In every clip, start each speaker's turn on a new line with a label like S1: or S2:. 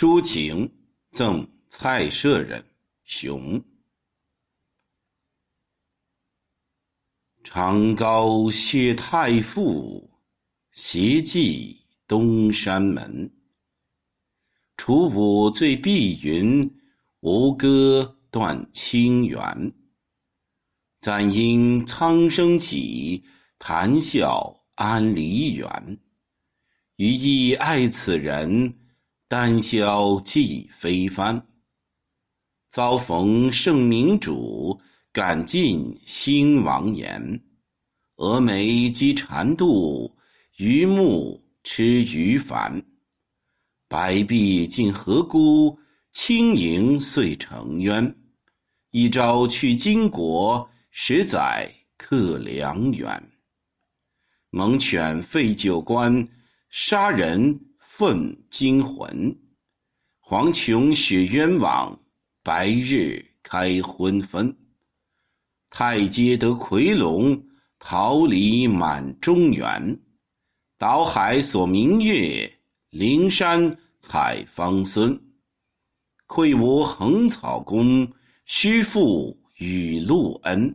S1: 抒情赠蔡舍人，熊。长高谢太傅，斜寄东山门。楚舞醉碧云，吴歌断清源。暂因苍生起，谈笑安离原。余亦爱此人。丹霄寄飞帆，遭逢圣明主，感尽兴亡言。峨眉积蝉妒，鱼目吃鱼烦。白璧尽何辜？轻盈遂成冤。一朝去金国，十载客良缘。猛犬废酒官，杀人。奋惊魂，黄琼雪冤枉，白日开昏昏。太阶得夔龙，桃李满中原。岛海锁明月，灵山采芳孙。愧无横草功，须负雨露恩。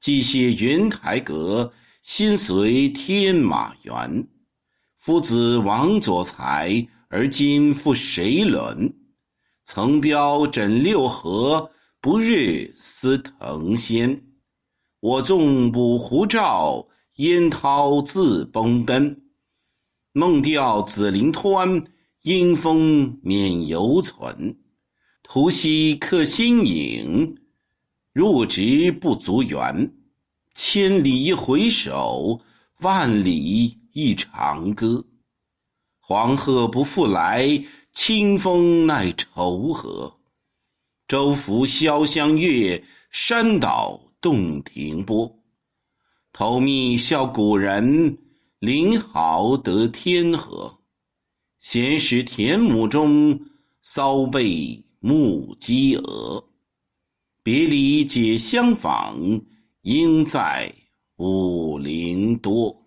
S1: 既谢云台阁，心随天马原。夫子王左才，而今复谁伦？曾标枕六合，不日思腾仙。我纵五湖照，烟涛自崩奔。梦调紫菱湍，阴风免犹存。图兮客心影，若值不足缘。千里一回首，万里。一长歌，黄鹤不复来，清风奈愁何？舟浮潇湘月，山岛洞庭波。投密笑古人，临濠得天河。闲时田亩中，搔背牧鸡鹅。别离解相访，应在武陵多。